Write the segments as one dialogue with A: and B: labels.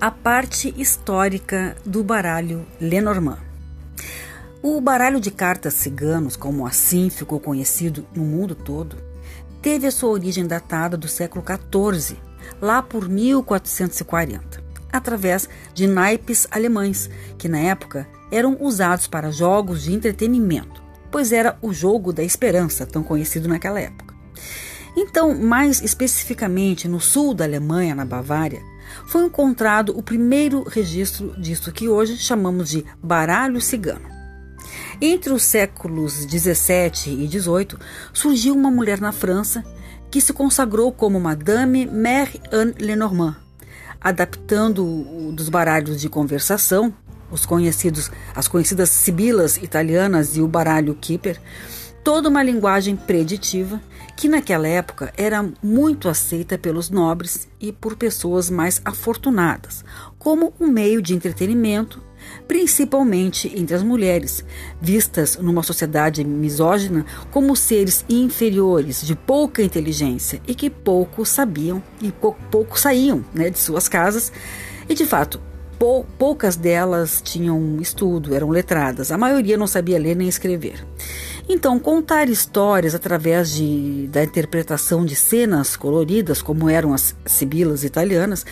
A: a parte histórica do baralho Lenormand. O baralho de cartas ciganos, como assim ficou conhecido no mundo todo, teve a sua origem datada do século XIV, lá por 1440, através de naipes alemães, que na época eram usados para jogos de entretenimento, pois era o jogo da esperança, tão conhecido naquela época. Então, mais especificamente no sul da Alemanha, na Bavária, foi encontrado o primeiro registro disso que hoje chamamos de baralho cigano. Entre os séculos 17 e 18, surgiu uma mulher na França que se consagrou como Madame Mère Anne Lenormand, adaptando dos baralhos de conversação, os conhecidos, as conhecidas sibilas italianas e o baralho Kipper, toda uma linguagem preditiva que naquela época era muito aceita pelos nobres e por pessoas mais afortunadas, como um meio de entretenimento, principalmente entre as mulheres, vistas numa sociedade misógina como seres inferiores, de pouca inteligência e que pouco sabiam e pouco, saíam né, de suas casas. E de fato, pou, poucas delas tinham estudo, eram letradas, a maioria não sabia ler nem escrever. Então, contar histórias através de, da interpretação de cenas coloridas, como eram as sibilas italianas,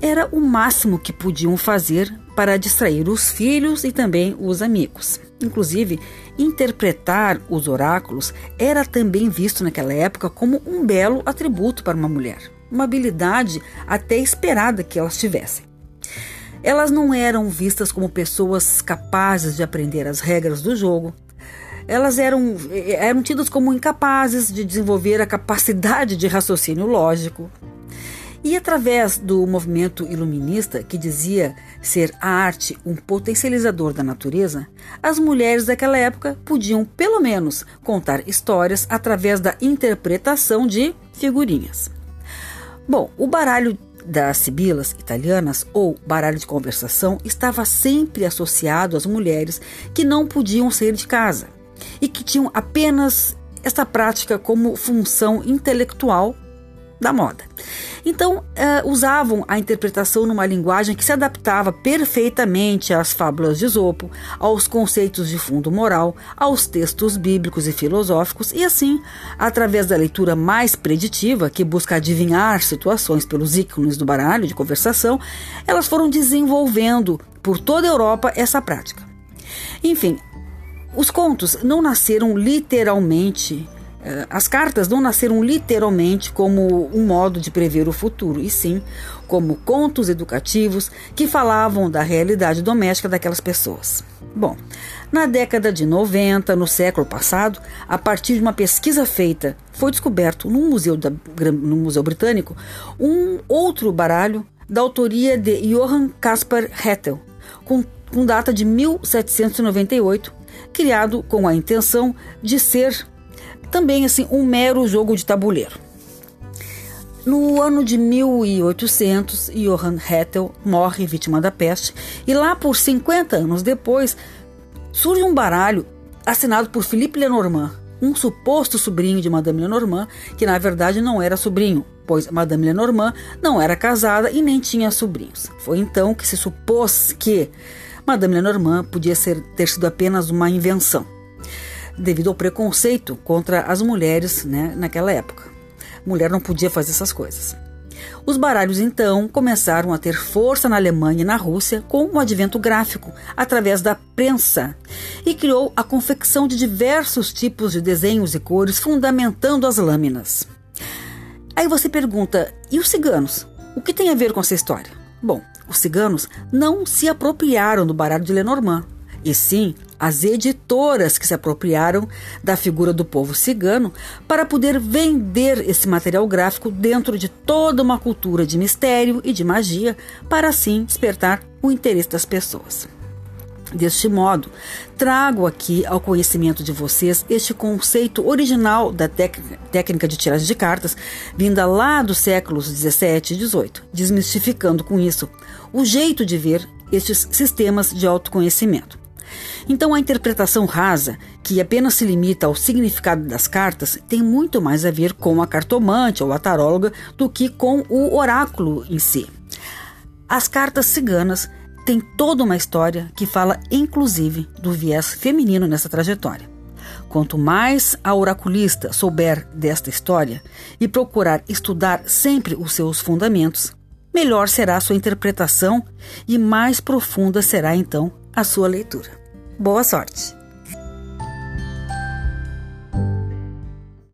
A: era o máximo que podiam fazer para distrair os filhos e também os amigos. Inclusive, interpretar os oráculos era também visto naquela época como um belo atributo para uma mulher, uma habilidade até esperada que elas tivessem. Elas não eram vistas como pessoas capazes de aprender as regras do jogo, elas eram, eram tidas como incapazes de desenvolver a capacidade de raciocínio lógico. E através do movimento iluminista, que dizia ser a arte um potencializador da natureza, as mulheres daquela época podiam, pelo menos, contar histórias através da interpretação de figurinhas. Bom, o baralho das sibilas italianas, ou baralho de conversação, estava sempre associado às mulheres que não podiam sair de casa e que tinham apenas esta prática como função intelectual da moda. Então, uh, usavam a interpretação numa linguagem que se adaptava perfeitamente às fábulas de Esopo, aos conceitos de fundo moral, aos textos bíblicos e filosóficos, e assim, através da leitura mais preditiva, que busca adivinhar situações pelos ícones do baralho de conversação, elas foram desenvolvendo por toda a Europa essa prática. Enfim, os contos não nasceram literalmente, as cartas não nasceram literalmente como um modo de prever o futuro, e sim como contos educativos que falavam da realidade doméstica daquelas pessoas. Bom, na década de 90, no século passado, a partir de uma pesquisa feita, foi descoberto no Museu, da, no Museu Britânico um outro baralho da autoria de Johann Caspar Hettel, com, com data de 1798 criado com a intenção de ser também assim um mero jogo de tabuleiro. No ano de 1800, Johann Hettel morre vítima da peste e lá por 50 anos depois surge um baralho assinado por Philippe Lenormand, um suposto sobrinho de Madame Lenormand, que na verdade não era sobrinho, pois Madame Lenormand não era casada e nem tinha sobrinhos. Foi então que se supôs que Madame Lenormand podia ser, ter sido apenas uma invenção, devido ao preconceito contra as mulheres né, naquela época. Mulher não podia fazer essas coisas. Os baralhos então começaram a ter força na Alemanha e na Rússia com o advento gráfico, através da prensa, e criou a confecção de diversos tipos de desenhos e cores, fundamentando as lâminas. Aí você pergunta: e os ciganos? O que tem a ver com essa história? Bom, os ciganos não se apropriaram do baralho de Lenormand, e sim as editoras que se apropriaram da figura do povo cigano para poder vender esse material gráfico dentro de toda uma cultura de mistério e de magia, para assim despertar o interesse das pessoas. Deste modo, trago aqui ao conhecimento de vocês este conceito original da técnica de tiragem de cartas, vinda lá dos séculos 17 e 18, desmistificando com isso o jeito de ver estes sistemas de autoconhecimento. Então, a interpretação rasa, que apenas se limita ao significado das cartas, tem muito mais a ver com a cartomante ou a taróloga do que com o oráculo em si. As cartas ciganas têm toda uma história que fala inclusive do viés feminino nessa trajetória. Quanto mais a oraculista souber desta história e procurar estudar sempre os seus fundamentos, melhor será a sua interpretação e mais profunda será então a sua leitura. Boa sorte!